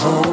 home.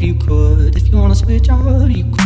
you could. If you wanna switch up, you could.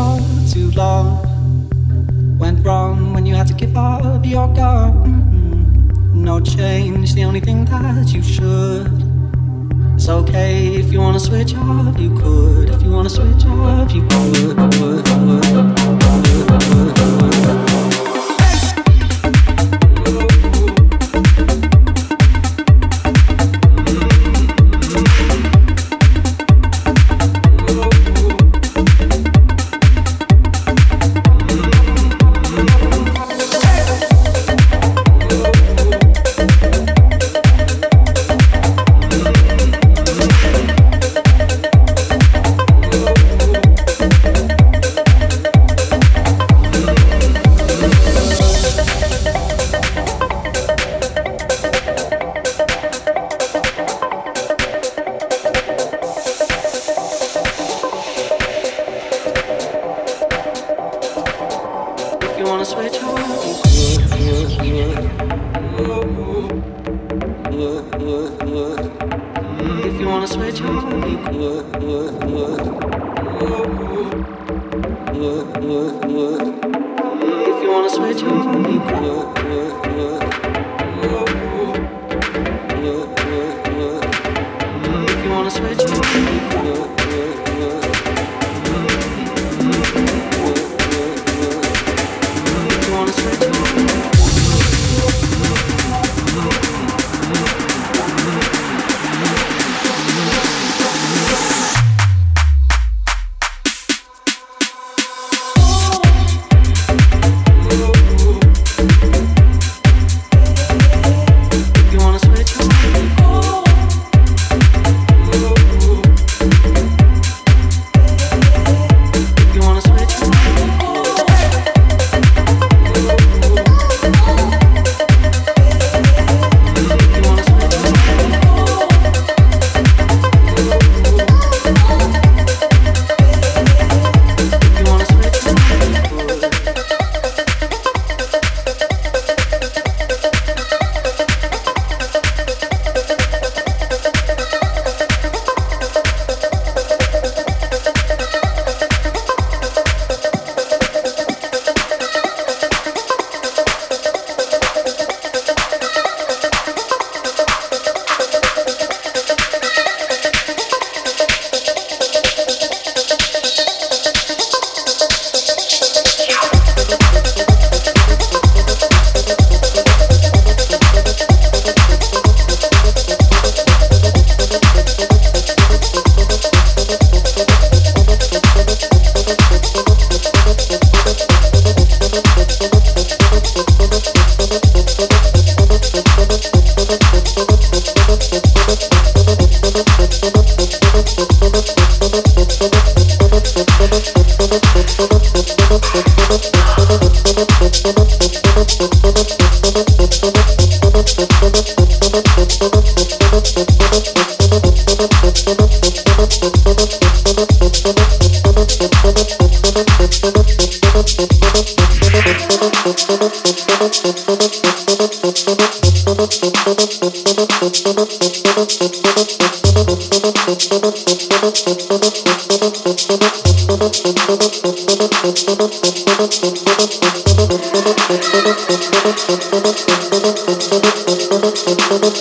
all too long. Went wrong when you had to give up your gun. No change, the only thing that you should. It's okay if you wanna switch off, you could. If you wanna switch off, you could. would, would, would. Thank you.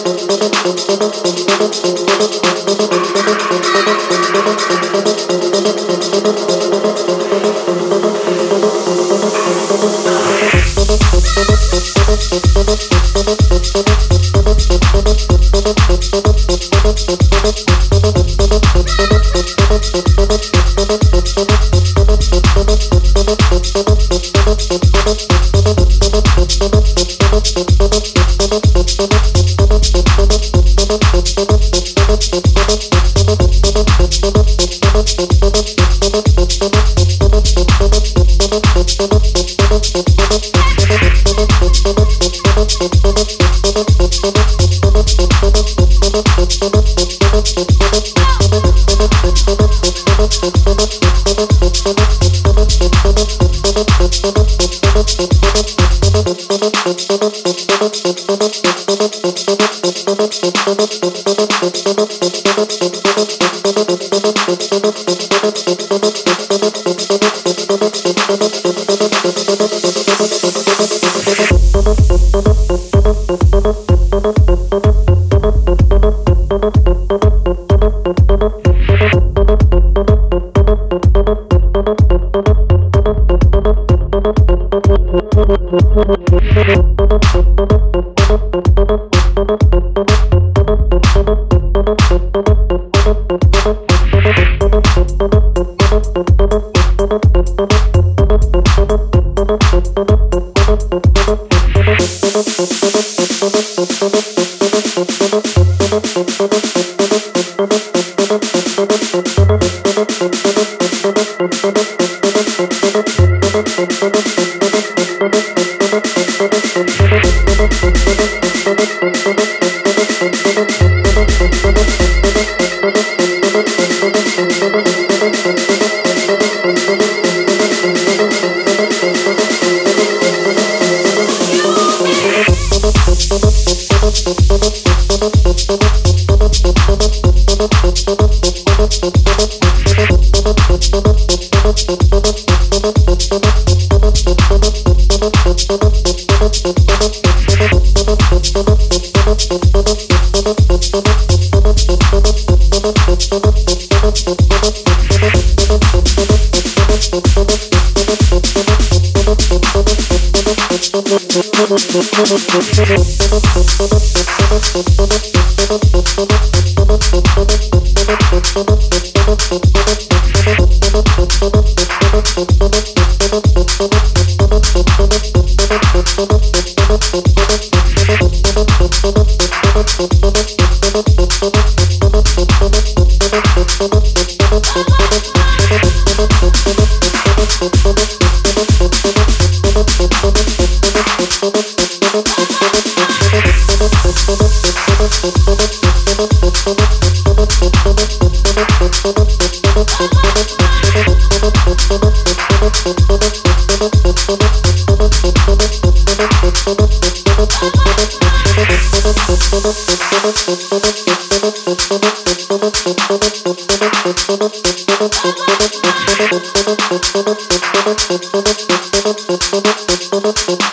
Thank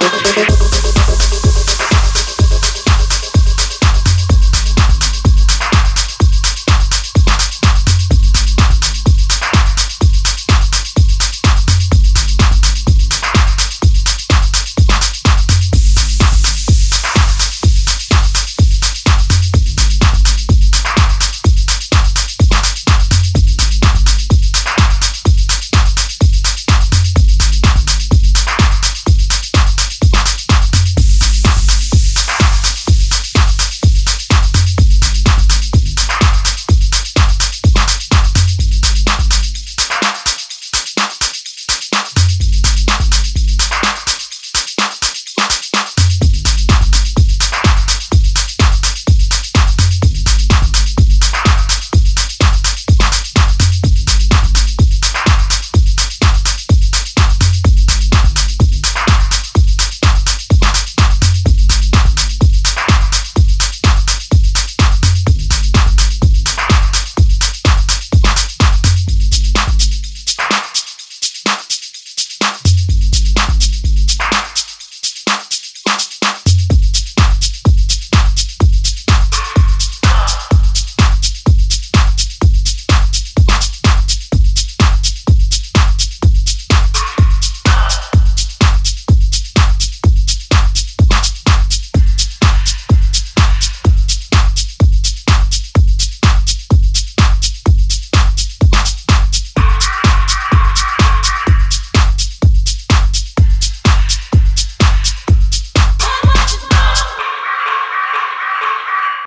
you.